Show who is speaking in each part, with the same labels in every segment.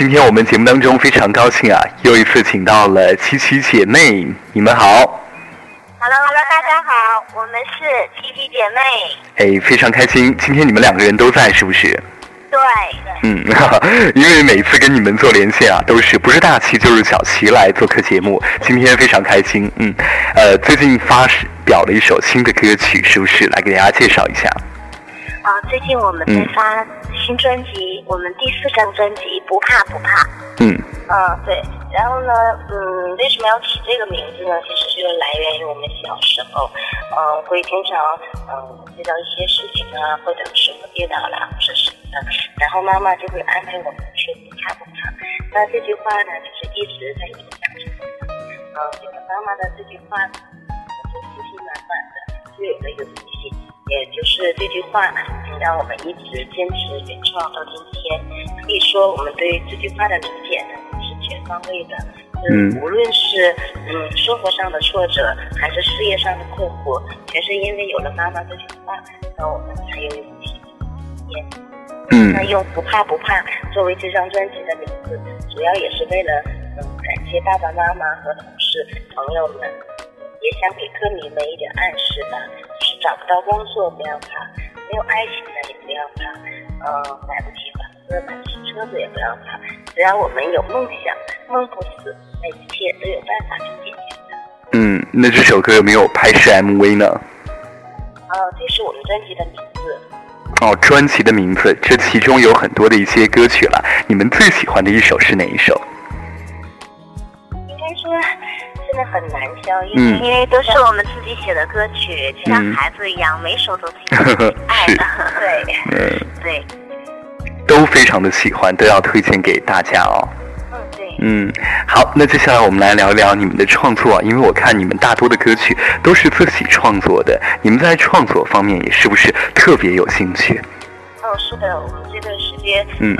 Speaker 1: 今天我们节目当中非常高兴啊，又一次请到了七七姐妹，你们好。
Speaker 2: Hello，Hello，大家好，我们是七七姐妹。
Speaker 1: 哎，非常开心，今天你们两个人都在，是不是？
Speaker 2: 对。
Speaker 1: 嗯，因为每次跟你们做连线啊，都是不是大齐就是小齐来做客节目，今天非常开心。嗯，呃，最近发表了一首新的歌曲，是不是？来给大家介绍一下。
Speaker 2: 啊，最近我们在发新专辑，我们第四张专辑《不怕不怕》。
Speaker 1: 嗯。
Speaker 2: 嗯，对。然后呢，嗯，为什么要起这个名字呢？其实就是来源于我们小时候，嗯，会经常嗯遇到一些事情啊，或者什么跌倒了或者什么的，然后妈妈就会安慰我们说不怕不怕。那这句话呢，就是一直在影响着我们。嗯，有了妈妈的这句话，就信心满满的，就有了勇气。也就是这句话，让我们一直坚持原创到今天。可以说，我们对这句话的理解呢是全方位的。嗯，无论是嗯生活上的挫折，还是事业上的困惑，全是因为有了妈妈这句话，那我们才有勇气。
Speaker 1: 嗯，
Speaker 2: 那用不怕不怕作为这张专辑的名字，主要也是为了嗯感谢爸爸妈妈和同事朋友们，也想给歌迷们一点暗示吧。就是找不到工作不要怕，没有爱情的也不要怕，嗯，买不起房子、买不起车子也不要怕，只要我们有梦想，梦不死，那一切都有办法去解决的。
Speaker 1: 嗯，那这首歌有没有拍摄 MV 呢？
Speaker 2: 啊，这是我们专辑的名字。
Speaker 1: 哦，专辑的名字，这其中有很多的一些歌曲了，你们最喜欢的一首是哪一首？
Speaker 2: 很难挑，因为因为都是我们自己写的歌曲，就像孩子一样，每首都挺 爱的。对，对，
Speaker 1: 都非常的喜欢，都要推荐给大家
Speaker 2: 哦。嗯，对。
Speaker 1: 嗯，好，那接下来我们来聊一聊你们的创作，因为我看你们大多的歌曲都是自己创作的，你们在创作方面也是不是特别有兴趣？
Speaker 2: 哦，是的，我们这段时间，嗯，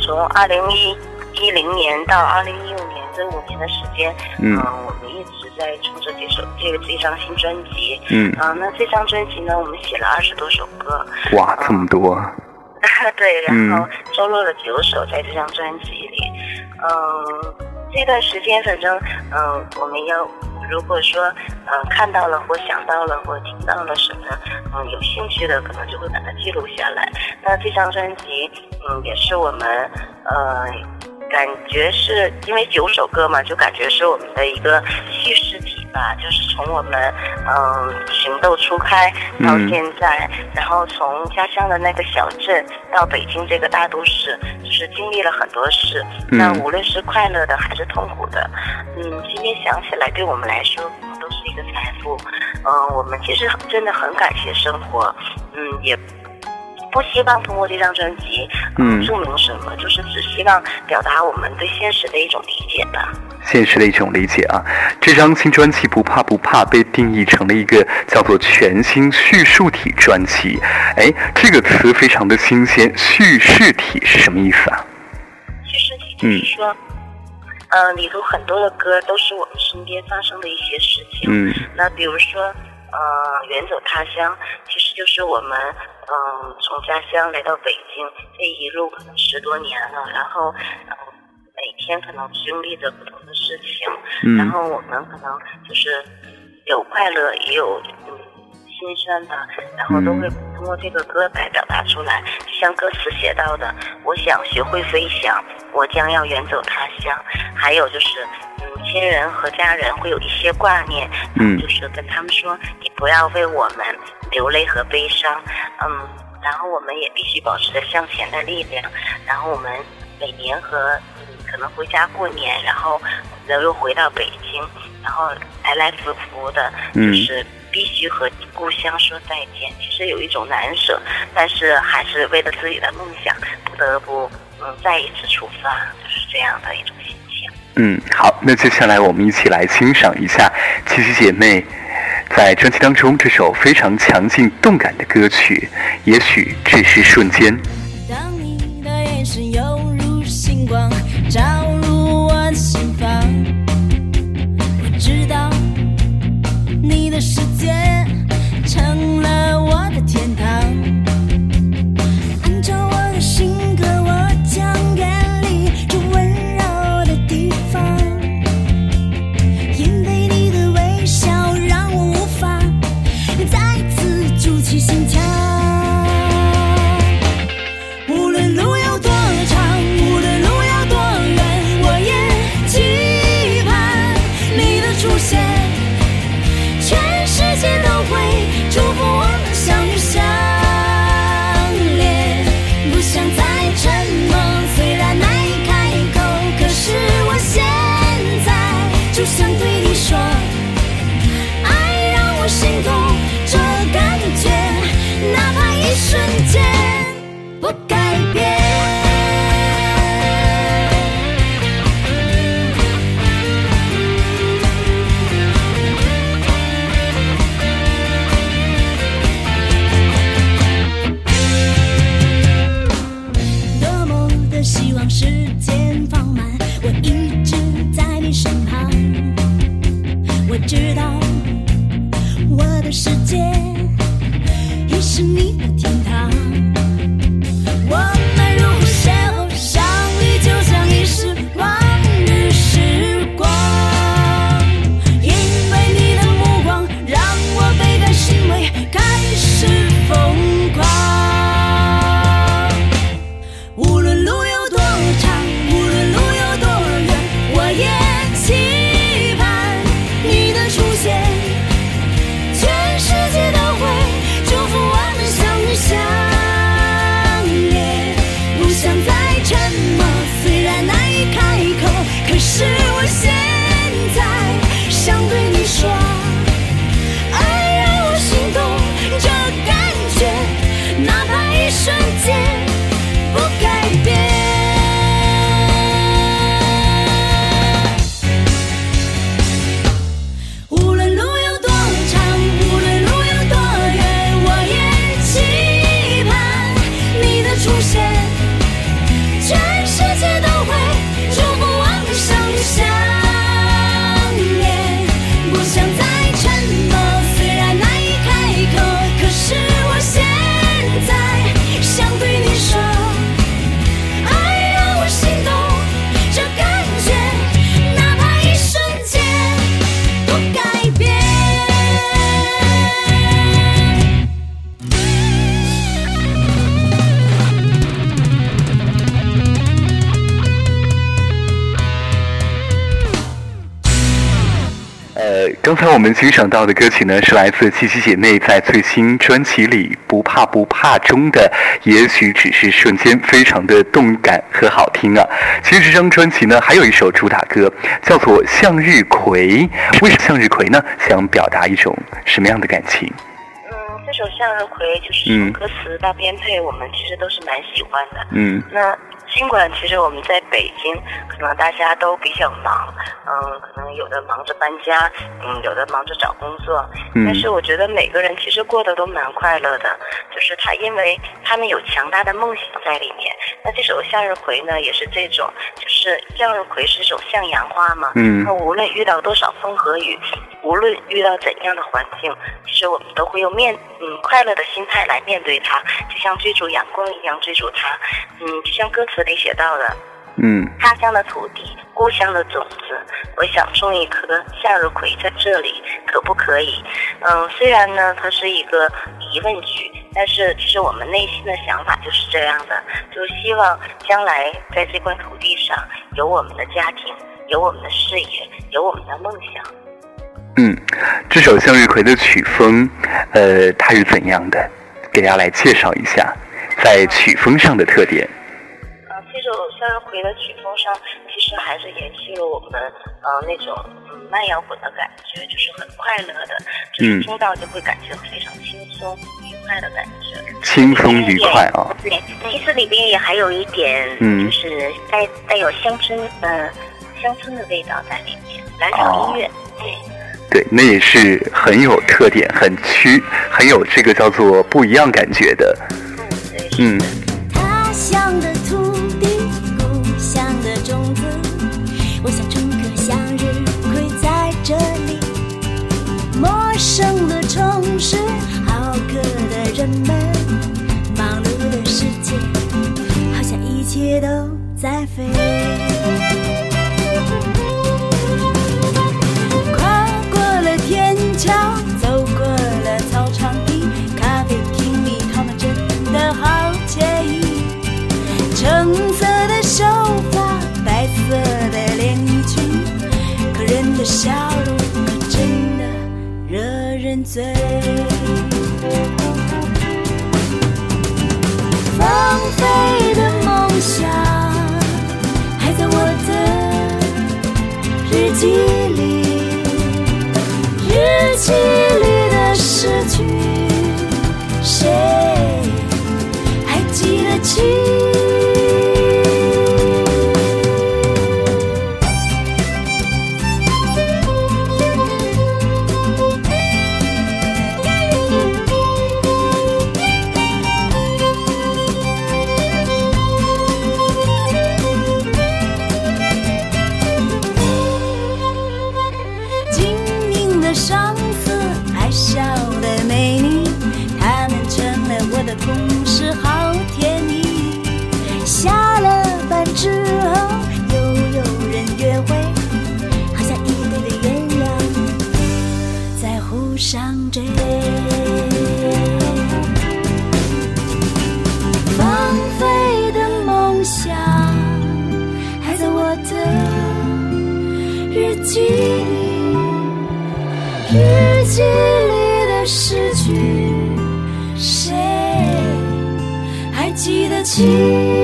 Speaker 2: 从二零一一零年到二零一五年这五年的时间，嗯，我们一直。在创作这首这个这张新专辑，嗯啊，那这张专辑呢，我们写了二十多首歌，
Speaker 1: 哇，这么多，
Speaker 2: 对，然后收录了九首在这张专辑里，嗯，这段时间反正嗯，我们要如果说嗯看到了或想到了或听到了什么，嗯，有兴趣的可能就会把它记录下来。那这张专辑，嗯，也是我们呃。感觉是因为九首歌嘛，就感觉是我们的一个叙事体吧。就是从我们嗯情窦初开到现在，然后从家乡的那个小镇到北京这个大都市，就是经历了很多事。那无论是快乐的还是痛苦的，嗯，今天想起来，对我们来说都是一个财富。嗯，我们其实真的很感谢生活。嗯，也。不希望通过这张专辑，嗯，证明什么，就是只希望表达我们对现实的一种理解吧。
Speaker 1: 现实的一种理解啊！这张新专辑《不怕不怕》被定义成了一个叫做全新叙述体专辑。哎，这个词非常的新鲜，叙事体是什么意思啊？
Speaker 2: 叙事体就是说，嗯，里头很多的歌都是我们身边发生的一些事情。嗯，那比如说，呃，远走他乡，其实就是我们。嗯，从家乡来到北京，这一路可能十多年了，然后，每天可能经历着不同的事情，然后我们可能就是有快乐，也有嗯心酸的，然后都会通过这个歌来表达出来。就像歌词写到的，我想学会飞翔，我将要远走他乡。还有就是，嗯，亲人和家人会有一些挂念，嗯，就是跟他们说，你不要为我们。流泪和悲伤，嗯，然后我们也必须保持着向前的力量。然后我们每年和嗯可能回家过年，然后又回到北京，然后来来福福的，就是必须和故乡说再见。其实有一种难舍，但是还是为了自己的梦想，不得不嗯再一次出发，就是这样的一种心情。
Speaker 1: 嗯，好，那接下来我们一起来欣赏一下七七姐妹。在专辑当中，这首非常强劲动感的歌曲，也许只是瞬间。
Speaker 3: 当你的眼神犹如星光，世界
Speaker 1: 刚才我们欣赏到的歌曲呢，是来自七七姐妹在最新专辑里《不怕不怕》中的《也许只是瞬间》，非常的动感和好听啊。其实这张专辑呢，还有一首主打歌叫做《向日葵》，为什么向日葵呢？想表达一种什么样的感情？
Speaker 2: 嗯，这首《向日葵》就是
Speaker 1: 嗯
Speaker 2: 从歌词到编配，我们其实都是蛮喜欢的。
Speaker 1: 嗯
Speaker 2: 那尽管其实我们在北京，可能大家都比较忙，嗯，可能有的忙着搬家，嗯，有的忙着找工作，
Speaker 1: 嗯
Speaker 2: 但是我觉得每个人其实过得都蛮快乐的，就是他因为他们有强大的梦想在里面。那这首《向日葵》呢，也是这种，就是向日葵是一种向阳花嘛，
Speaker 1: 嗯
Speaker 2: 那无论遇到多少风和雨，无论遇到怎样的环境，其实我们都会用面嗯快乐的心态来面对它，就像追逐阳光一样追逐它。嗯，就像歌词里写到的，
Speaker 1: 嗯
Speaker 2: 他乡的土地，故乡的种子，我想种一颗向日葵在这里，可不可以？嗯，虽然呢它是一个疑问句，但是其实我们内心的想法就是这样的，就希望将来在这块土地上有我们的家庭，有我们的事业，有我们的梦想。
Speaker 1: 嗯，这首向日葵的曲风，呃，它是怎样的？给大家来介绍一下，在曲风上的特点。
Speaker 2: 呃，这首向日葵的曲风上，其实还是延续了我们呃那种嗯慢摇滚的感觉，就是很快乐的，就是
Speaker 1: 嗯
Speaker 2: 听到就会感觉非常轻松愉快的感觉。
Speaker 1: 轻松愉快啊！
Speaker 2: 对，其实里边也还有一点，
Speaker 1: 嗯
Speaker 2: 就是带带有乡村呃乡村的味道在里面，蓝调音乐。对，
Speaker 1: 对，那也是很有特点、很区、很有这个叫做不一样感觉的。
Speaker 2: 嗯。
Speaker 3: 他乡的醉。放飞的梦想，还在我的日记里，日记里的诗句，谁记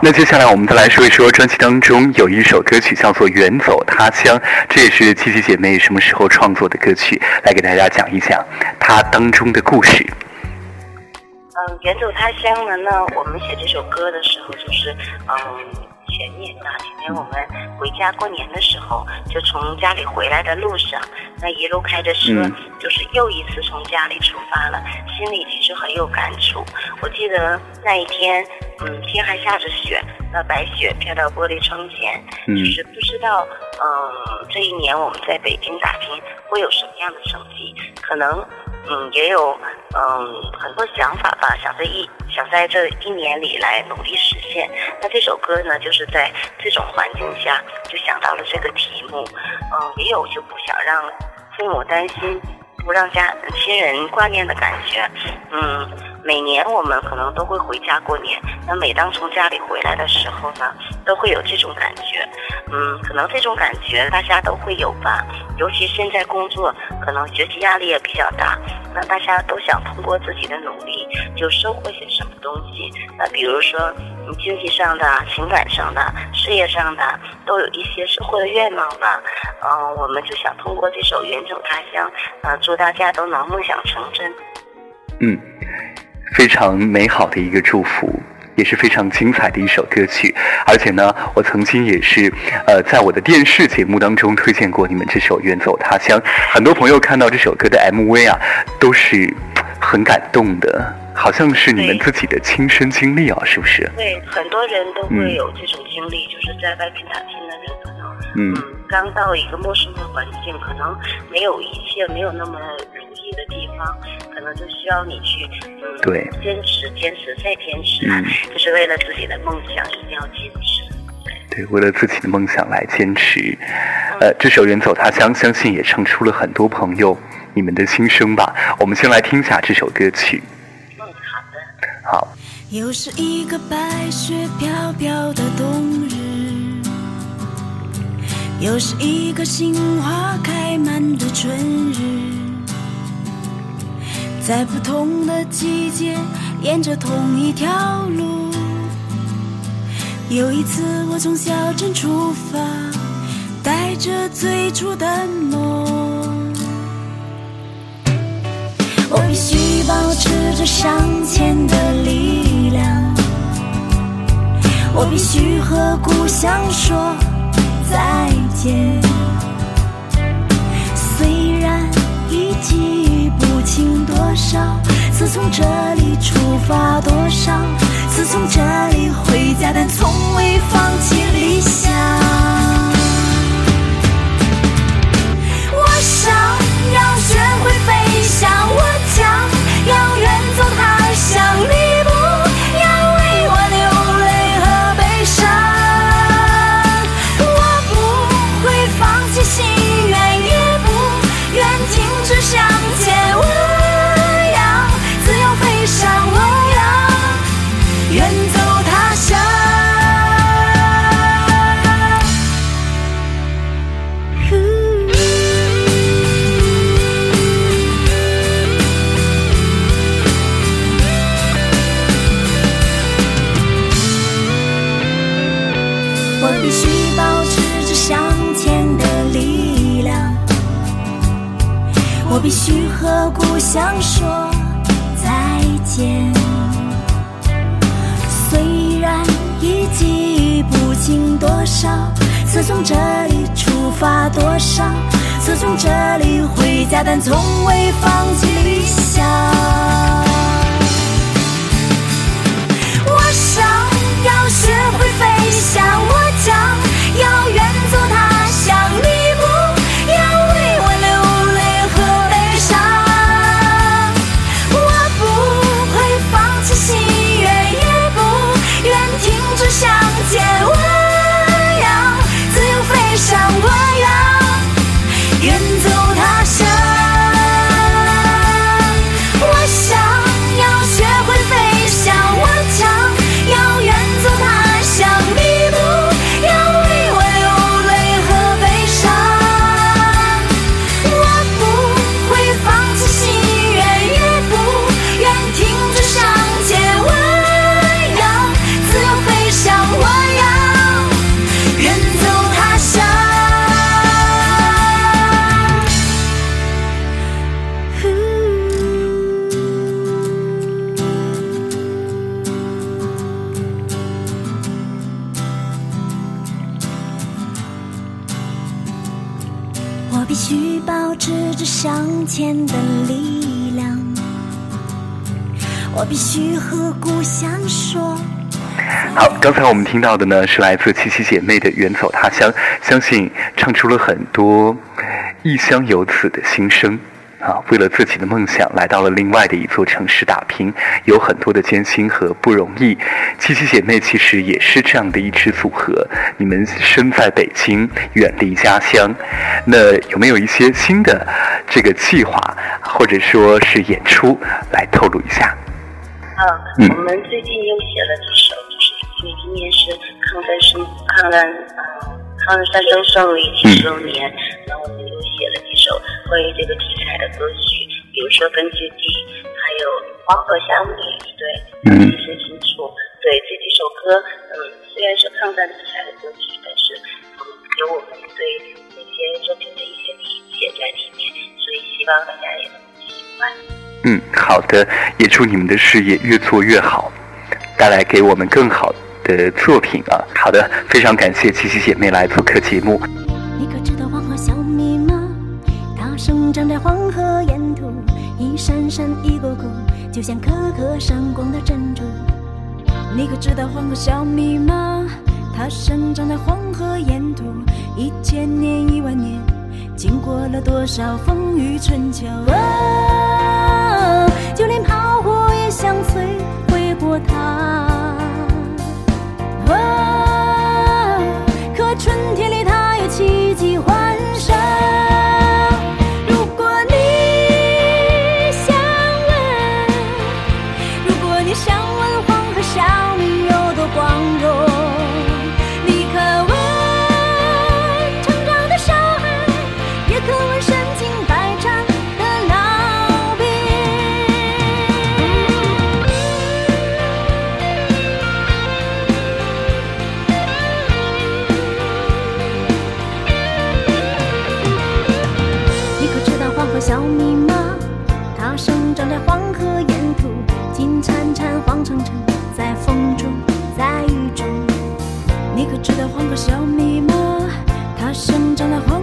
Speaker 1: 那接下来我们再来说一说专辑当中有一首歌曲叫做《远走他乡》，这也是七七姐妹什么时候创作的歌曲，来给大家讲一讲它当中的故事。
Speaker 2: 嗯，远走他乡呢？那我们写这首歌的时候，就是嗯前年啊，前年我们回家过年的时候，就从家里回来的路上，那一路开着车，
Speaker 1: 嗯
Speaker 2: 就是又一次从家里出发了，心里其实很有感触。我记得那一天，嗯，天还下着雪，那白雪飘到玻璃窗前，
Speaker 1: 嗯
Speaker 2: 就是不知道，嗯，这一年我们在北京打拼会有什么样的成绩，可能。嗯，也有嗯很多想法吧，想在一想在这一年里来努力实现。那这首歌呢，就是在这种环境下就想到了这个题目。嗯，也有就不想让父母担心，不让家亲人挂念的感觉。嗯，每年我们可能都会回家过年，那每当从家里回来的时候呢，都会有这种感觉。嗯，可能这种感觉大家都会有吧，尤其现在工作，可能学习压力也比较大，那大家都想通过自己的努力，就收获些什么东西。那比如说，你，经济上的、情感上的、事业上的，都有一些收获的愿望吧。嗯、我们就想通过这首《远走他乡》，呃，祝大家都能梦想成真。
Speaker 1: 嗯，非常美好的一个祝福，也是非常精彩的一首歌曲。而且呢，我曾经也是呃在我的电视节目当中推荐过你们这首《远走他乡》，很多朋友看到这首歌的 MV 啊，都是很感动的，好像是你们自己的亲身经历啊，是不是？
Speaker 2: 对，很多人都
Speaker 1: 嗯
Speaker 2: 会有这种经历，就是在外面打拼的人，可能
Speaker 1: 嗯
Speaker 2: 嗯，刚到一个陌生的环境，可能没有一切没有那么如意的地方，可能就需要你去嗯，
Speaker 1: 对
Speaker 2: 坚持、坚持再坚持，
Speaker 1: 嗯
Speaker 2: 就是为了自己的梦想一定要坚持。
Speaker 1: 对，为了自己的梦想来坚持。呃，这首《远走他乡》，相信也唱出了很多朋友你们的心声吧。我们先来听一下这首歌曲。
Speaker 3: 又是一个白雪飘飘的冬日，又是一个杏花开满的春日，在不同的季节，沿着同一条路。有一次，我从小镇出发，带着最初的梦。我必须保持着向前的力量，我必须和故乡说再见。虽然已记不清多少次从这里出发，多少次从这里回家，但从未放弃理想。我想要学会飞你向，我将要远走他乡，你但从未放弃。
Speaker 1: 好，刚才我们听到的呢是来自七七姐妹的《远走他乡》，相信唱出了很多异乡游子的心声。啊，为了自己的梦想，来到了另外的一座城市打拼，有很多的艰辛和不容易。七七姐妹其实也是这样的一支组合，你们身在北京，远离家乡，那有没有一些新的这个计划，或者说是演出来透露一下？
Speaker 2: 嗯，我们最近又写了几首，因为今年是抗战胜抗战呃抗日战争胜利七十周年，然后我们就写了几首关于这个题材的歌曲，比如说《根据地》，还有《黄河想你》，对，
Speaker 1: 嗯
Speaker 2: 一身清楚，对这几首歌，嗯，虽然是抗战题材的歌曲，但是嗯有我们对这些作品的一些理解在里面，所以希望大家也能喜欢。
Speaker 1: 嗯，好的，也祝你们的事业越做越好，带来给我们更好的的作品啊！好的，非常感谢七七姐妹来做客节目。
Speaker 3: 你可知道黄河小米吗？它生长在黄河沿途，一闪闪一个个，就像颗颗闪光的珍珠。你可知道黄河小米吗？它生长在黄河沿途，一千年一万年，经过了多少风雨春秋。哦，就连炮火也想有个小密码它生长在花